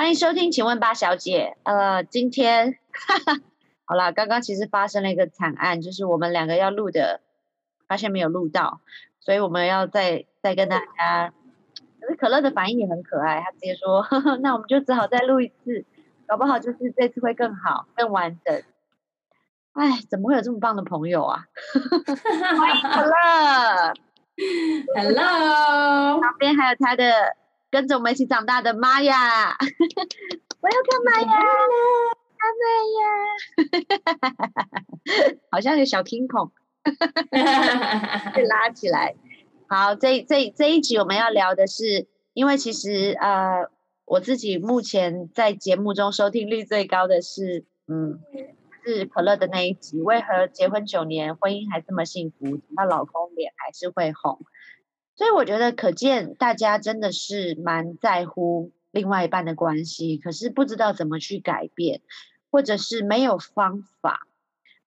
欢迎收听，请问八小姐，呃，今天哈哈 好啦，刚刚其实发生了一个惨案，就是我们两个要录的，发现没有录到，所以我们要再再跟大家。可是可乐的反应也很可爱，他直接说：“ 那我们就只好再录一次，搞不好就是这次会更好、更完整。”哎，怎么会有这么棒的朋友啊？欢迎可乐，Hello，旁边还有他的跟着我们一起长大的玛雅，我要看玛雅，看玛雅，好像有小 king 孔，被拉起来。好，这这这一集我们要聊的是，因为其实呃，我自己目前在节目中收听率最高的是，嗯，是可乐的那一集，为何结婚九年，婚姻还这么幸福，她老公脸还是会红，所以我觉得可见大家真的是蛮在乎另外一半的关系，可是不知道怎么去改变，或者是没有方法，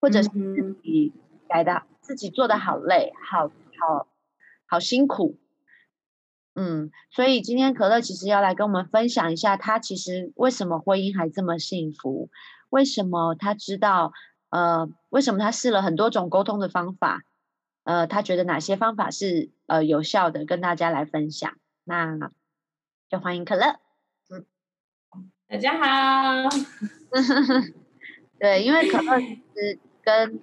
或者是自己改的自己做的好累，好好。好辛苦，嗯，所以今天可乐其实要来跟我们分享一下，他其实为什么婚姻还这么幸福？为什么他知道？呃，为什么他试了很多种沟通的方法？呃，他觉得哪些方法是呃有效的？跟大家来分享。那就欢迎可乐。嗯，大家好。对，因为可乐是 跟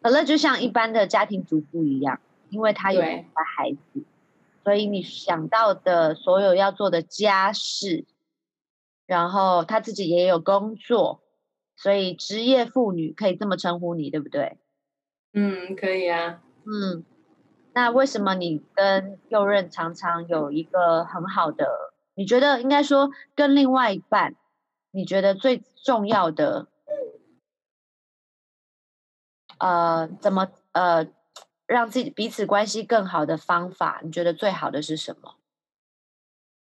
可乐就像一般的家庭主妇一样。因为他有两个孩子，所以你想到的所有要做的家事，然后他自己也有工作，所以职业妇女可以这么称呼你，对不对？嗯，可以啊。嗯，那为什么你跟右任常常有一个很好的？你觉得应该说跟另外一半，你觉得最重要的，呃，怎么呃？让自己彼此关系更好的方法，你觉得最好的是什么？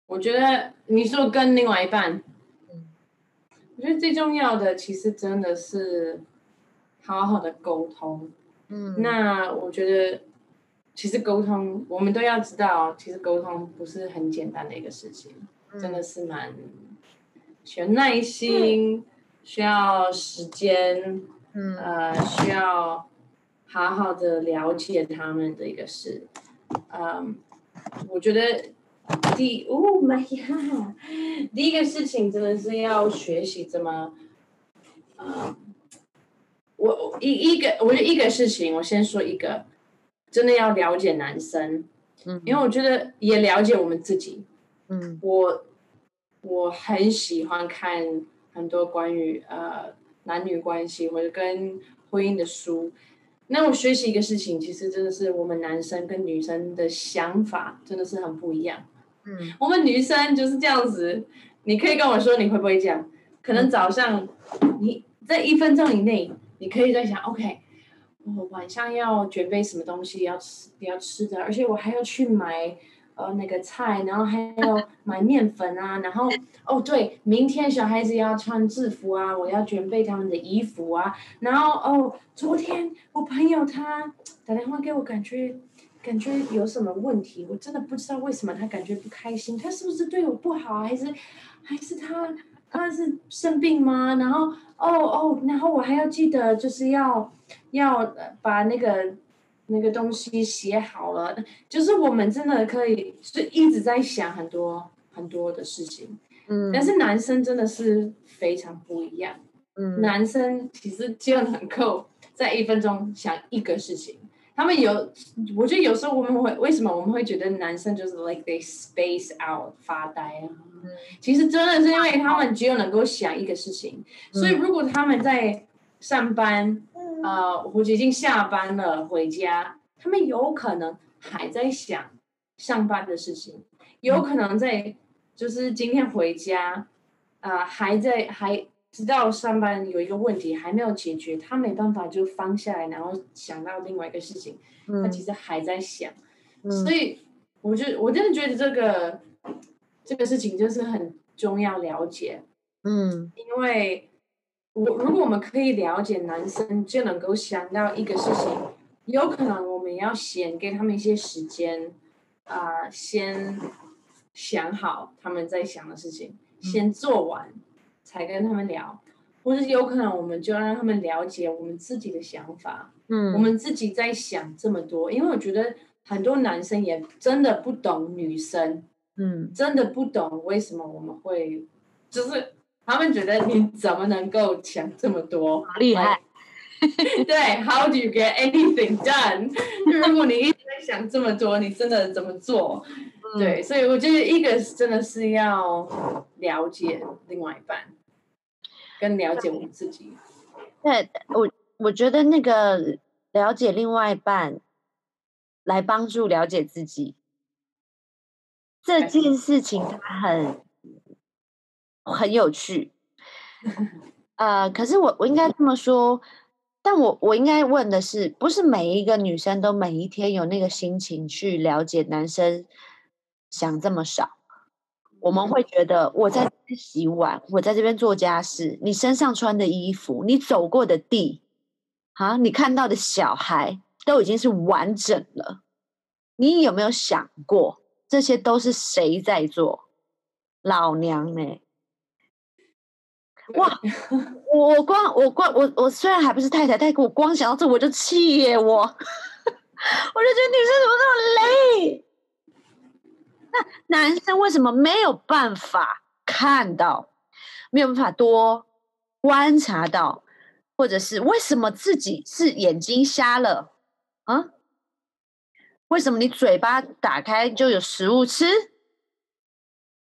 我觉得你说跟另外一半，嗯，我觉得最重要的其实真的是好好的沟通。嗯，那我觉得其实沟通，我们都要知道，其实沟通不是很简单的一个事情，真的是蛮需要耐心，需要时间，嗯，呃，需要。好好的了解他们的一个事，嗯，我觉得第哦妈呀，第一个事情真的是要学习怎么，嗯，我一一个我觉得一个事情，我先说一个，真的要了解男生，嗯，因为我觉得也了解我们自己，嗯，我我很喜欢看很多关于呃男女关系或者跟婚姻的书。那我学习一个事情，其实真的是我们男生跟女生的想法真的是很不一样。嗯，我们女生就是这样子，你可以跟我说你会不会这样？可能早上你在一分钟以内，你可以在想，OK，我晚上要准备什么东西要吃要吃的，而且我还要去买。呃，那个菜，然后还要买面粉啊，然后哦，对，明天小孩子要穿制服啊，我要准备他们的衣服啊，然后哦，昨天我朋友他打电话给我，感觉感觉有什么问题，我真的不知道为什么他感觉不开心，他是不是对我不好，还是还是他他是生病吗？然后哦哦，然后我还要记得就是要要把那个。那个东西写好了，就是我们真的可以是一直在想很多很多的事情，嗯，但是男生真的是非常不一样，嗯，男生其实就能够在一分钟想一个事情，他们有，我觉得有时候我们会为什么我们会觉得男生就是 like they space out 发呆啊，嗯，其实真的是因为他们只有能够想一个事情，所以如果他们在上班。呃，或者已经下班了回家，他们有可能还在想上班的事情，有可能在就是今天回家，啊，还在还知道上班有一个问题还没有解决，他没办法就放下来，然后想到另外一个事情，他其实还在想，所以我就我真的觉得这个这个事情就是很重要了解，嗯，因为。我如果我们可以了解男生，就能够想到一个事情，有可能我们要先给他们一些时间，啊，先想好他们在想的事情，先做完才跟他们聊，或者有可能我们就要让他们了解我们自己的想法。嗯，我们自己在想这么多，因为我觉得很多男生也真的不懂女生，嗯，真的不懂为什么我们会，就是他们觉得你怎么能够想这么多，厉害。对，How do you get anything done？如果你一直在想这么多，你真的怎么做？对，所以我觉得一个真的是要了解另外一半，跟了解我们自己。对，我我觉得那个了解另外一半，来帮助了解自己这件事情，它很很有趣。呃，可是我我应该这么说。但我我应该问的是，不是每一个女生都每一天有那个心情去了解男生想这么少？我们会觉得我在洗碗，我在这边做家事，你身上穿的衣服，你走过的地，啊，你看到的小孩都已经是完整了。你有没有想过，这些都是谁在做？老娘呢？哇！我光我光我我虽然还不是太太，但我光想到这我就气耶！我 我就觉得女生怎么那么累？男生为什么没有办法看到，没有办法多观察到，或者是为什么自己是眼睛瞎了啊？为什么你嘴巴打开就有食物吃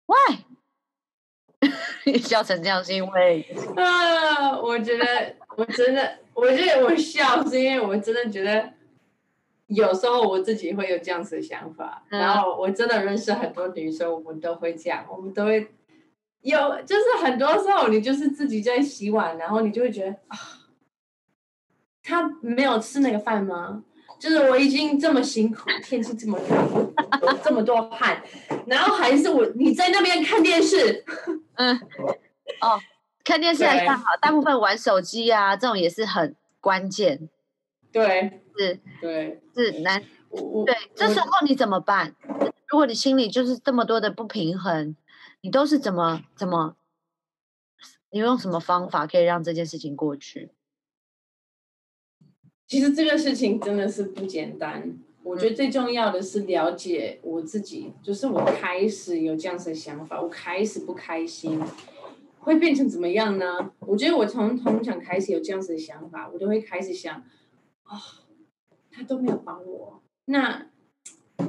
？Why？笑成这样是因为啊？我觉得我真的，我觉得我笑是因为我真的觉得有时候我自己会有这样子的想法，然后我真的认识很多女生，我们都会这样，我们都会有，就是很多时候你就是自己在洗碗，然后你就会觉得啊，他没有吃那个饭吗？就是我已经这么辛苦，天气这么热，这么多汗，然后还是我你在那边看电视，嗯，哦，看电视还算好，大部分玩手机啊，这种也是很关键。对，是，对，是难，对，这时候你怎么办？如果你心里就是这么多的不平衡，你都是怎么怎么？你用什么方法可以让这件事情过去？其实这个事情真的是不简单。我觉得最重要的是了解我自己，就是我开始有这样子的想法，我开始不开心，会变成怎么样呢？我觉得我从从小开始有这样子的想法，我就会开始想，啊，他都没有帮我，那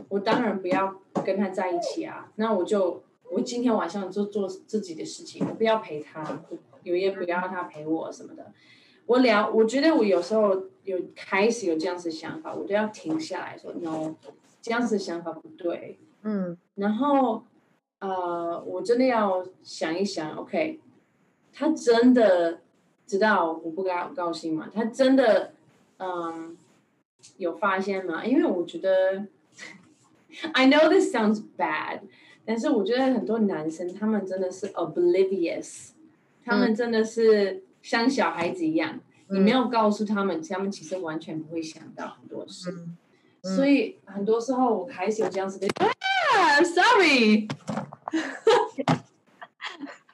我当然不要跟他在一起啊。那我就我今天晚上就做自己的事情，我不要陪他，有也不要他陪我什么的。我聊，我觉得我有时候有开始有这样子想法，我都要停下来说，no，这样子想法不对，嗯，然后，呃，我真的要想一想，OK，他真的知道我不高高兴吗？他真的，嗯，有发现吗？因为我觉得，I know this sounds bad，但是我觉得很多男生他们真的是 oblivious，他们真的是。像小孩子一样，你没有告诉他们，他们其实完全不会想到很多事。所以很多时候我开始有这样子的啊，sorry，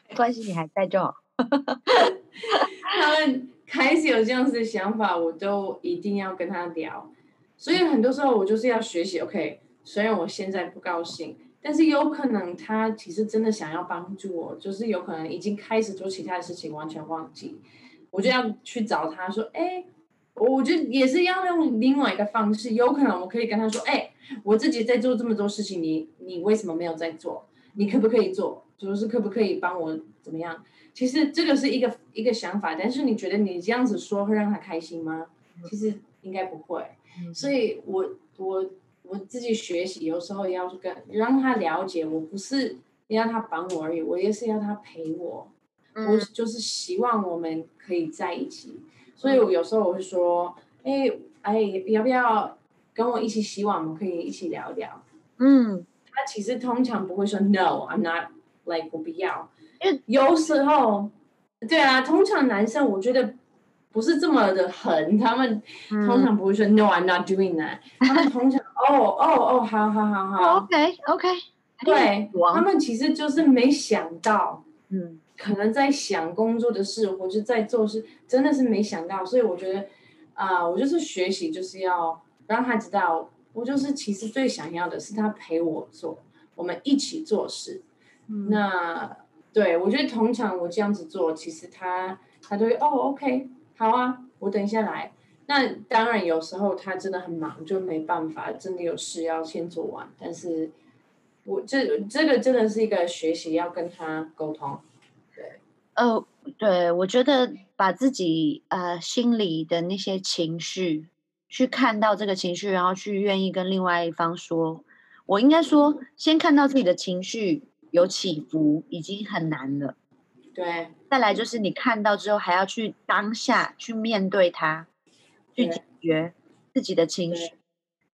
没关系，你还在就好。他们开始有这样子的想法，我都一定要跟他聊。所以很多时候我就是要学习，OK，虽然我现在不高兴。但是有可能他其实真的想要帮助我，就是有可能已经开始做其他的事情，完全忘记，我就要去找他说，哎，我就也是要用另外一个方式，有可能我可以跟他说，哎，我自己在做这么多事情，你你为什么没有在做？你可不可以做？就是可不可以帮我怎么样？其实这个是一个一个想法，但是你觉得你这样子说会让他开心吗？其实应该不会，所以我我。我自己学习，有时候要跟让他了解，我不是要他帮我而已，我也是要他陪我。我就是希望我们可以在一起，所以我有时候我会说，哎哎，要不要跟我一起洗碗？我们可以一起聊聊。嗯，他其实通常不会说 No，I'm not like 我不要。因为有时候，对啊，通常男生我觉得不是这么的狠，他们通常不会说 No，I'm not doing that。他们通常。哦哦哦，好好好好。OK OK，对，他们其实就是没想到，嗯，可能在想工作的事，或者在做事，真的是没想到。所以我觉得，啊，我就是学习，就是要让他知道，我就是其实最想要的是他陪我做，我们一起做事。那对我觉得通常我这样子做，其实他他都会哦，OK，好啊，我等一下来。那当然有时候他真的很忙，就没办法，真的有事要先做完。但是，我这这个真的是一个学习，要跟他沟通。对，呃，对，我觉得把自己呃心里的那些情绪，去看到这个情绪，然后去愿意跟另外一方说，我应该说，先看到自己的情绪。有起伏已经很难了，对。再来就是你看到之后，还要去当下去面对它，去解决自己的情绪，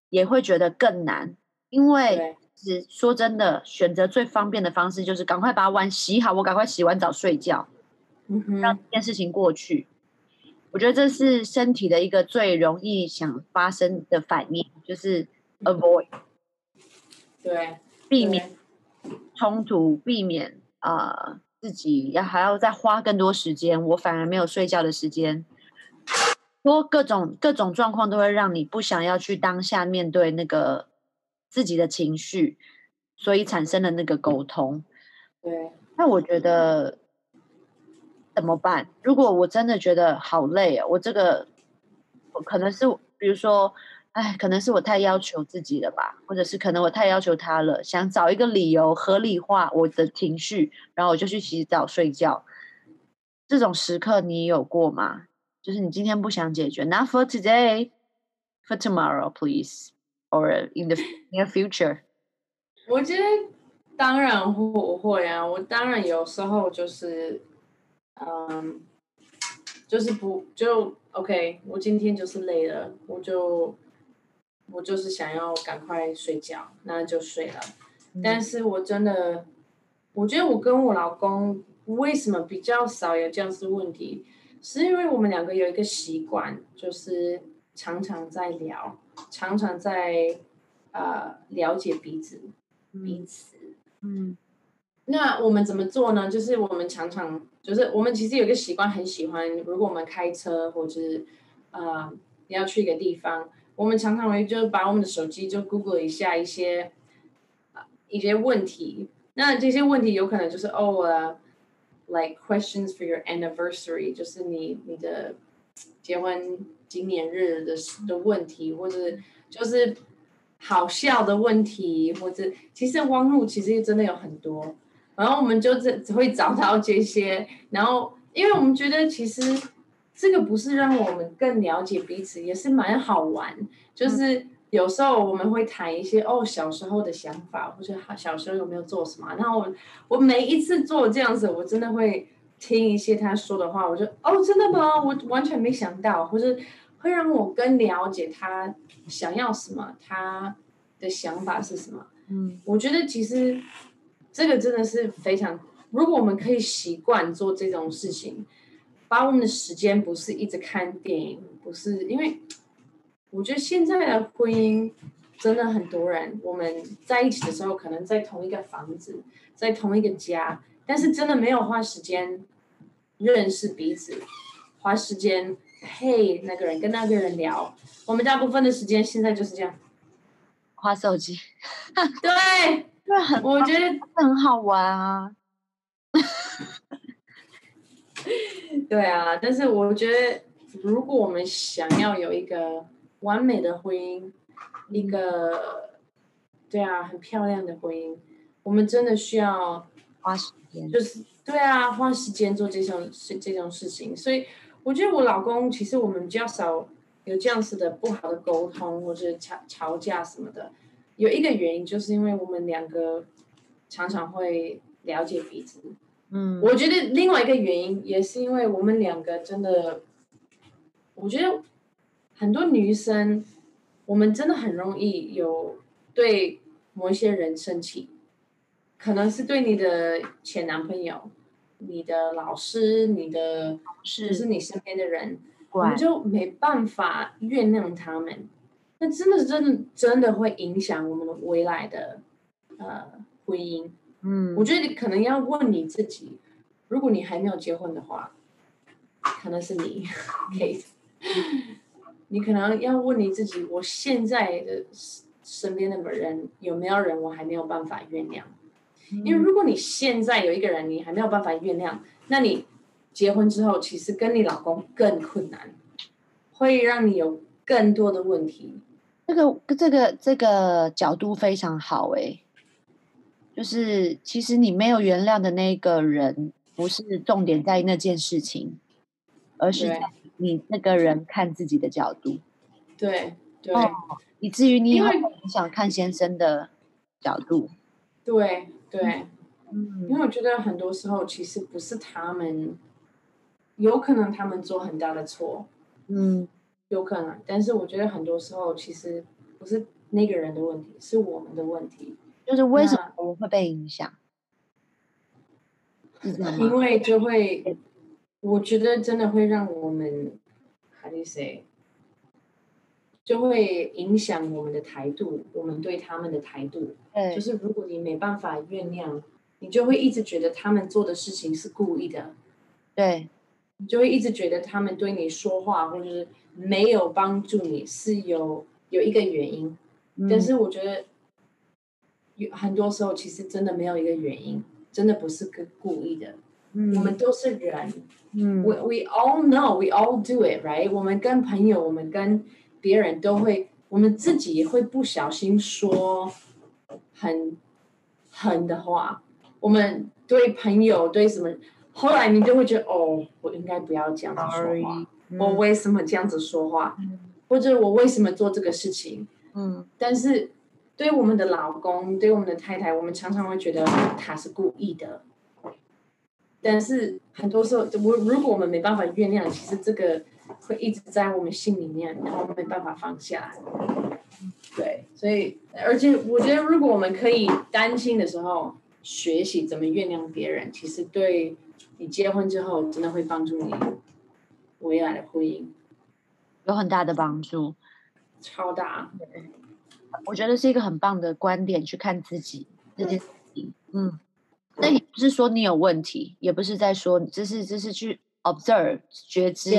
也会觉得更难。因为是说真的，选择最方便的方式就是赶快把碗洗好，我赶快洗完澡睡觉，让这件事情过去。我觉得这是身体的一个最容易想发生的反应，就是 avoid，对，避免。冲突，避免啊自己要还要再花更多时间，我反而没有睡觉的时间，多各种各种状况都会让你不想要去当下面对那个自己的情绪，所以产生了那个沟通。对，那我觉得怎么办？如果我真的觉得好累啊，我这个可能是比如说。哎，可能是我太要求自己了吧，或者是可能我太要求他了，想找一个理由合理化我的情绪，然后我就去洗澡睡觉。这种时刻你有过吗？就是你今天不想解决，Not for today, for tomorrow, please, or in the near future。我觉得当然会会啊，我当然有时候就是，嗯，就是不就 OK，我今天就是累了，我就。我就是想要赶快睡觉，那就睡了。但是我真的，我觉得我跟我老公为什么比较少有这样子问题，是因为我们两个有一个习惯，就是常常在聊，常常在呃了解彼此彼此。嗯，那我们怎么做呢？就是我们常常就是我们其实有个习惯，很喜欢，如果我们开车或者是呃要去一个地方。我们常常会就把我们的手机就 Google 一下一些一些问题，那这些问题有可能就是哦，like questions for your anniversary，就是你你的结婚纪念日的的问题，或者就是好笑的问题，或者其实网络其实真的有很多，然后我们就只只会找到这些，然后因为我们觉得其实。这个不是让我们更了解彼此，也是蛮好玩。就是有时候我们会谈一些哦小时候的想法，或者小时候有没有做什么。然后我我每一次做这样子，我真的会听一些他说的话，我就哦真的吗？我完全没想到，或者会让我更了解他想要什么，他的想法是什么。嗯，我觉得其实这个真的是非常，如果我们可以习惯做这种事情。把我们的时间不是一直看电影，不是因为我觉得现在的婚姻真的很多人，我们在一起的时候可能在同一个房子，在同一个家，但是真的没有花时间认识彼此，花时间陪那个人跟那个人聊。我们大部分的时间现在就是这样，花手机。对，我觉得很好玩啊。对啊，但是我觉得，如果我们想要有一个完美的婚姻，一个对啊很漂亮的婚姻，我们真的需要花时间，就是对啊花时间做这种事这种事情。所以我觉得我老公其实我们比较少有这样子的不好的沟通或者吵吵架什么的。有一个原因就是因为我们两个常常会了解彼此。嗯，我觉得另外一个原因也是因为我们两个真的，我觉得很多女生，我们真的很容易有对某一些人生气，可能是对你的前男朋友、你的老师、你的，是是你身边的人，我们就没办法原谅他们，那真的是真的真的会影响我们未来的呃婚姻。嗯，我觉得你可能要问你自己，如果你还没有结婚的话，可能是你，Kate，你可能要问你自己，我现在的身边的人有没有人我还没有办法原谅？因为如果你现在有一个人你还没有办法原谅，那你结婚之后其实跟你老公更困难，会让你有更多的问题。这个这个这个角度非常好哎。就是其实你没有原谅的那个人，不是重点在那件事情，而是在你那个人看自己的角度。对对，以至于你很想看先生的角度。对对，嗯，因为我觉得很多时候其实不是他们，有可能他们做很大的错，嗯，有可能，但是我觉得很多时候其实不是那个人的问题，是我们的问题。就是为什么我们会被影响？因为就会，我觉得真的会让我们，how do you say？就会影响我们的态度，我们对他们的态度。对，就是如果你没办法原谅，你就会一直觉得他们做的事情是故意的。对，你就会一直觉得他们对你说话或者是没有帮助你是有有一个原因。但是我觉得。有很多时候，其实真的没有一个原因，真的不是个故意的。嗯，我们都是人。嗯，we we all know, we all do it, right？我们跟朋友，我们跟别人都会，我们自己也会不小心说很狠的话。我们对朋友对什么，后来你就会觉得，哦，我应该不要这样子说话。我为什么这样子说话？或者我为什么做这个事情？嗯，但是。对我们的老公，对我们的太太，我们常常会觉得他是故意的。但是很多时候，我如果我们没办法原谅，其实这个会一直在我们心里面，然后没办法放下。对，所以而且我觉得，如果我们可以担心的时候学习怎么原谅别人，其实对你结婚之后真的会帮助你未来的婚姻。有很大的帮助，超大。我觉得是一个很棒的观点去看自己这件事情，嗯，那也不是说你有问题，也不是在说，只是只是去 observe 觉知，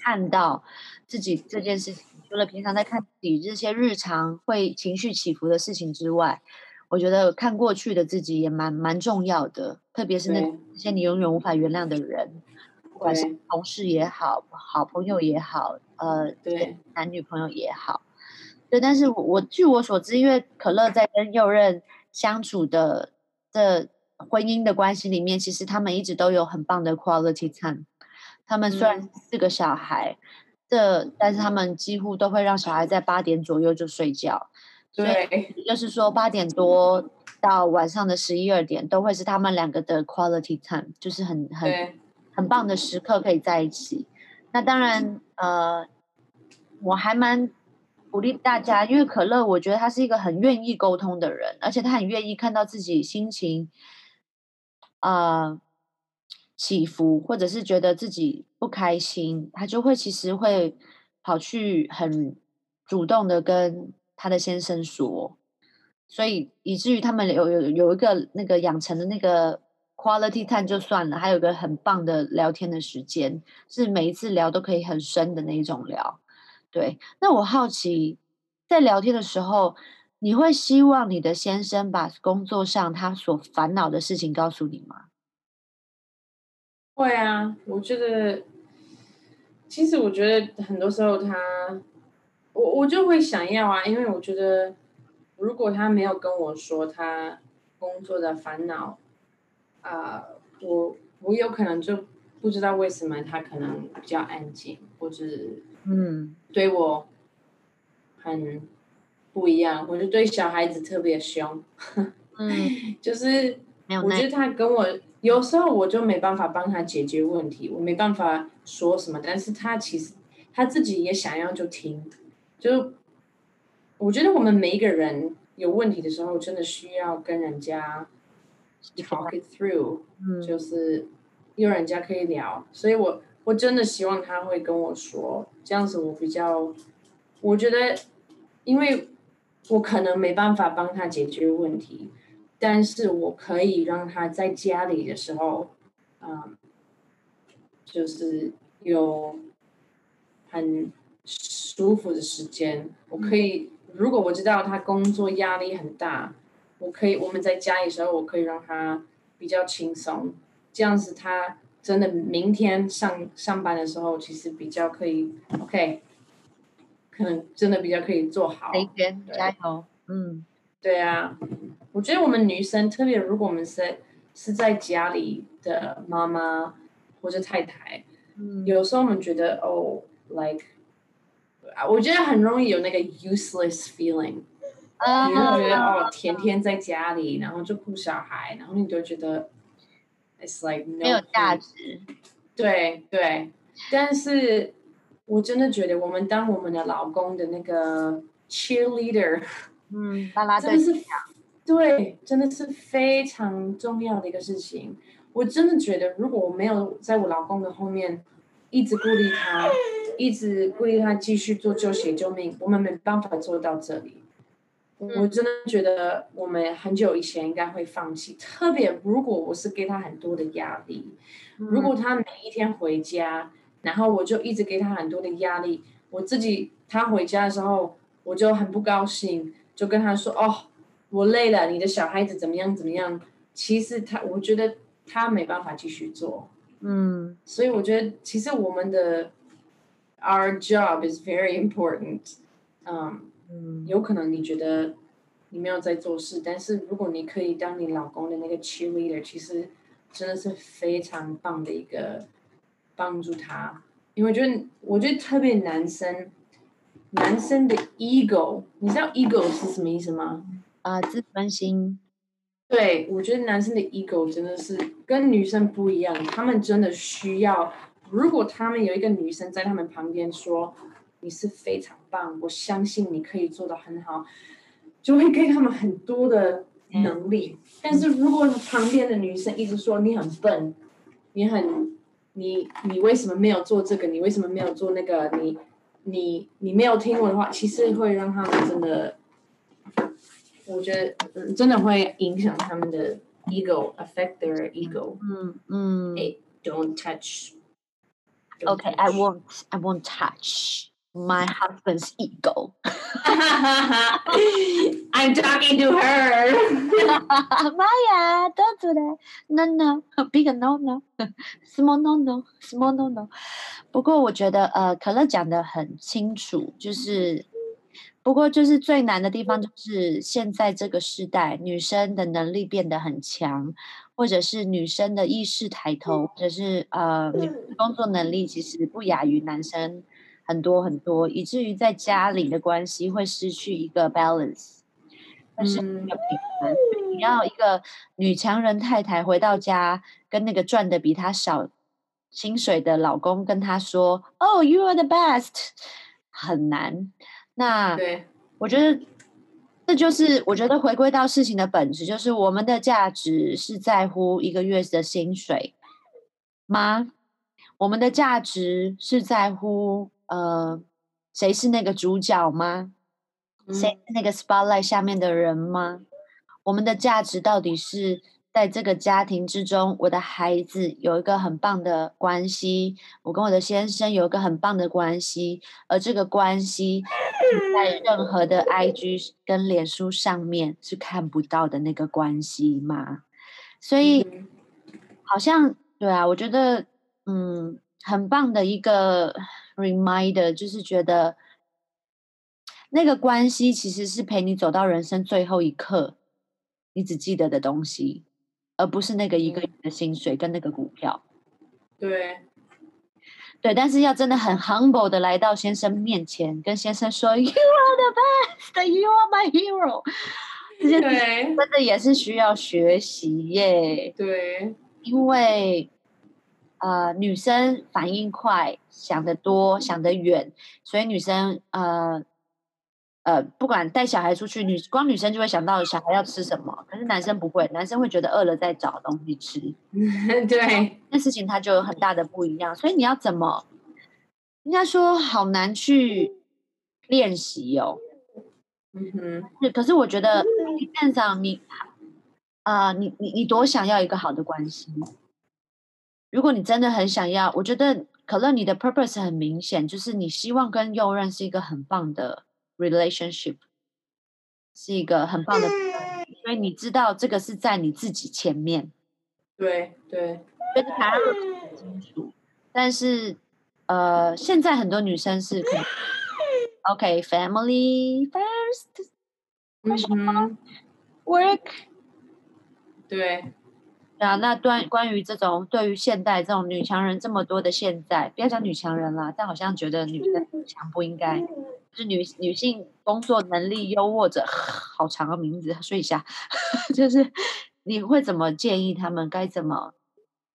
看到自己这件事情，除了平常在看自己这些日常会情绪起伏的事情之外，我觉得看过去的自己也蛮蛮重要的，特别是那些你永远无法原谅的人，不管是同事也好，好朋友也好，呃，对，男女朋友也好。对，但是我据我所知，因为可乐在跟右任相处的的婚姻的关系里面，其实他们一直都有很棒的 quality time。他们虽然四个小孩，这但是他们几乎都会让小孩在八点左右就睡觉。对，就是说八点多到晚上的十一二点，都会是他们两个的 quality time，就是很很很棒的时刻可以在一起。那当然，呃，我还蛮。鼓励大家，因为可乐，我觉得他是一个很愿意沟通的人，而且他很愿意看到自己心情，啊起伏，或者是觉得自己不开心，他就会其实会跑去很主动的跟他的先生说，所以以至于他们有有有一个那个养成的那个 quality time 就算了，还有个很棒的聊天的时间，是每一次聊都可以很深的那一种聊。对，那我好奇，在聊天的时候，你会希望你的先生把工作上他所烦恼的事情告诉你吗？会啊，我觉得，其实我觉得很多时候他，我我就会想要啊，因为我觉得，如果他没有跟我说他工作的烦恼，啊，我我有可能就不知道为什么他可能比较安静，或者。嗯，对我很不一样，我就对小孩子特别凶。嗯，就是我觉得他跟我有时候我就没办法帮他解决问题，我没办法说什么，但是他其实他自己也想要就听。就我觉得我们每一个人有问题的时候，真的需要跟人家 talk it through，就是有人家可以聊，所以我。我真的希望他会跟我说，这样子我比较，我觉得，因为我可能没办法帮他解决问题，但是我可以让他在家里的时候，嗯，就是有很舒服的时间。我可以，如果我知道他工作压力很大，我可以我们在家里的时候，我可以让他比较轻松，这样子他真的明天上上班的时候，其实比较可以 OK。可能真的比较可以做好，一天加油，嗯，对啊，我觉得我们女生特别，如果我们是是在家里的妈妈或者太太，嗯，有时候我们觉得哦，like，我觉得很容易有那个 useless feeling，啊，你就觉得哦，天天在家里，然后就顾小孩，然后你就觉得，it's like 没有价值，对对，但是。我真的觉得，我们当我们的老公的那个 cheerleader，嗯，拉拉队，真的是对，真的是非常重要的一个事情。我真的觉得，如果我没有在我老公的后面一直鼓励他，一直鼓励他继续做救血救命，我们没办法做到这里。我真的觉得，我们很久以前应该会放弃。特别如果我是给他很多的压力，如果他每一天回家。然后我就一直给他很多的压力，我自己他回家的时候，我就很不高兴，就跟他说：“哦，我累了，你的小孩子怎么样怎么样？”其实他，我觉得他没办法继续做，嗯，所以我觉得其实我们的 our job is very important，嗯，有可能你觉得你没有在做事，但是如果你可以当你老公的那个 cheerleader，其实真的是非常棒的一个。帮助他，因为我觉得，我觉得特别男生，男生的 ego，你知道 ego 是什么意思吗？啊，自尊心。对，我觉得男生的 ego 真的是跟女生不一样，他们真的需要，如果他们有一个女生在他们旁边说你是非常棒，我相信你可以做的很好，就会给他们很多的能力。但是如果旁边的女生一直说你很笨，你很。你你为什么没有做这个？你为什么没有做那个？你你你没有听我的话，其实会让他们真的，我觉得真的会影响他们的 ego，affect their ego。嗯嗯。哎，don't touch。Okay, I won't. I won't touch. My husband's ego. I'm talking to her. Maya, don't do that. No, no, big no, no, small no, no, small no, no. 不过我觉得，呃，可乐讲的很清楚，就是，不过就是最难的地方，就是现在这个时代，女生的能力变得很强，或者是女生的意识抬头，或者是呃，工作能力其实不亚于男生。很多很多，以至于在家里的关系会失去一个 balance，但是一个平衡。你要一个女强人太太回到家，跟那个赚的比她少薪水的老公跟她说：“Oh, you are the best。”很难。那对我觉得这就是我觉得回归到事情的本质，就是我们的价值是在乎一个月的薪水吗？我们的价值是在乎？呃，谁是那个主角吗？谁是那个 spotlight 下面的人吗？我们的价值到底是在这个家庭之中，我的孩子有一个很棒的关系，我跟我的先生有一个很棒的关系，而这个关系在 任何的 IG 跟脸书上面是看不到的那个关系吗？所以，好像对啊，我觉得嗯，很棒的一个。reminder 就是觉得那个关系其实是陪你走到人生最后一刻，你只记得的东西，而不是那个一个月的薪水跟那个股票。对，对，但是要真的很 humble 的来到先生面前，跟先生说 “You are the best, you are my hero”，这些真的也是需要学习耶。对，因为。呃，女生反应快，想得多，想得远，所以女生呃呃，不管带小孩出去，女光女生就会想到小孩要吃什么，可是男生不会，男生会觉得饿了再找东西吃。对，那事情它就有很大的不一样，所以你要怎么？应该说好难去练习哦。嗯哼，是，可是我觉得基本上你啊，你你你多想要一个好的关系？如果你真的很想要，我觉得可乐你的 purpose 很明显，就是你希望跟右任是一个很棒的 relationship，是一个很棒的，所以你知道这个是在你自己前面。对对，但是呃，现在很多女生是可能 OK family first，嗯 work，对啊，那关关于这种对于现代这种女强人这么多的现在，不要讲女强人啦，但好像觉得女生强不应该，就是女女性工作能力优渥者，好长的名字，说一下，就是。你会怎么建议他们该怎么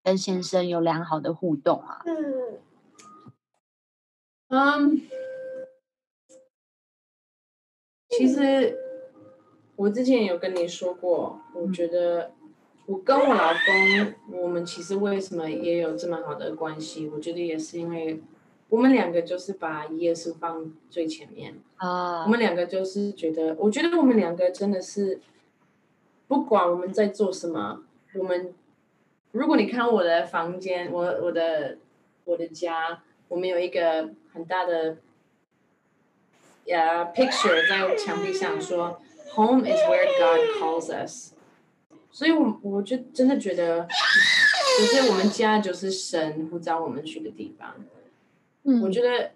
跟先生有良好的互动啊？嗯，其实我之前有跟你说过，我觉得我跟我老公，我们其实为什么也有这么好的关系？我觉得也是因为我们两个就是把耶稣放最前面啊。我们两个就是觉得，我觉得我们两个真的是。不管我们在做什么，我们如果你看我的房间，我我的我的家，我们有一个很大的呃 picture 在墙壁上，说 Home is where God calls us。所以，我我就真的觉得，就是我们家就是神呼召我们去的地方。嗯，我觉得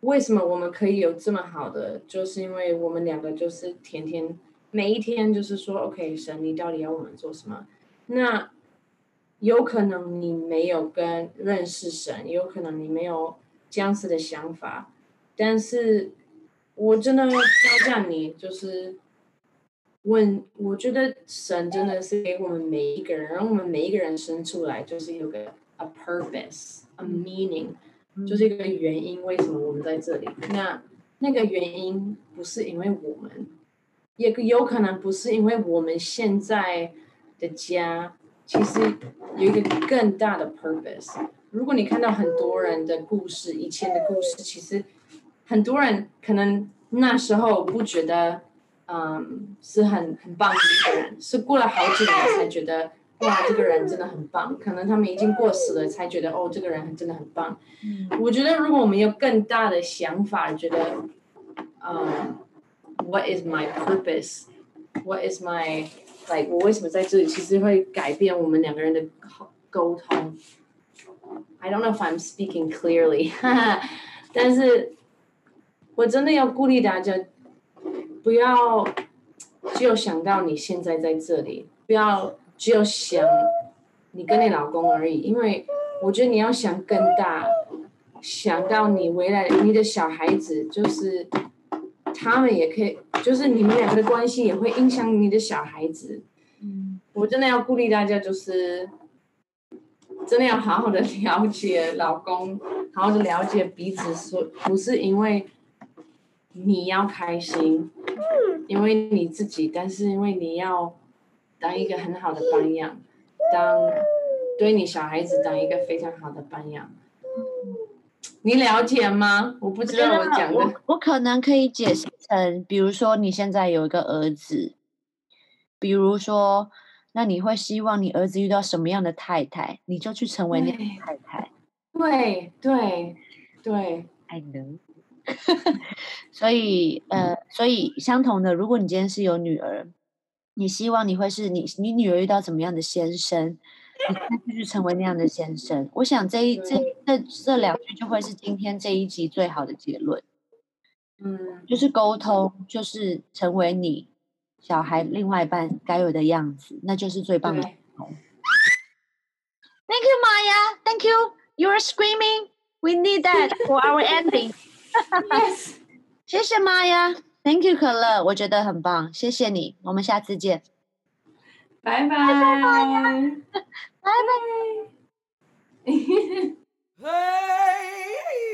为什么我们可以有这么好的，就是因为我们两个就是天天。每一天就是说，OK，神，你到底要我们做什么？那有可能你没有跟认识神，有可能你没有这样子的想法，但是我真的要挑战你，就是问，我觉得神真的是给我们每一个人，让我们每一个人生出来就是有个 a purpose，a meaning，就是一个原因，为什么我们在这里？那那个原因不是因为我们。也有可能不是因为我们现在的家，其实有一个更大的 purpose。如果你看到很多人的故事，以前的故事，其实很多人可能那时候不觉得，嗯，是很很棒的一个人，是过了好几年才觉得，哇，这个人真的很棒。可能他们已经过世了，才觉得，哦，这个人真的很棒。我觉得如果我们有更大的想法，觉得，嗯。What is my purpose? What is my like？我为什么在这里？其实会改变我们两个人的沟通。I don't know if I'm speaking clearly，但是我真的要鼓励大家，不要只有想到你现在在这里，不要只有想你跟你老公而已，因为我觉得你要想更大，想到你未来你的小孩子就是。他们也可以，就是你们两个的关系也会影响你的小孩子。嗯，我真的要鼓励大家，就是真的要好好的了解老公，好好的了解彼此，说不是因为你要开心，因为你自己，但是因为你要当一个很好的榜样，当对你小孩子当一个非常好的榜样。你了解吗？我不知道我讲的。我我可能可以解释成，比如说你现在有一个儿子，比如说，那你会希望你儿子遇到什么样的太太，你就去成为那个太太。对对对，I know。所以呃，所以相同的，如果你今天是有女儿，你希望你会是你你女儿遇到怎么样的先生？你继续成为那样的先生，我想这一这这这两句就会是今天这一集最好的结论。嗯，就是沟通，就是成为你小孩另外一半该有的样子，那就是最棒的沟通。Thank you, Maya. Thank you. You are screaming. We need that for our ending. Yes. 谢谢 Maya. Thank you, 可乐，我觉得很棒，谢谢你，我们下次见。拜拜。拜拜。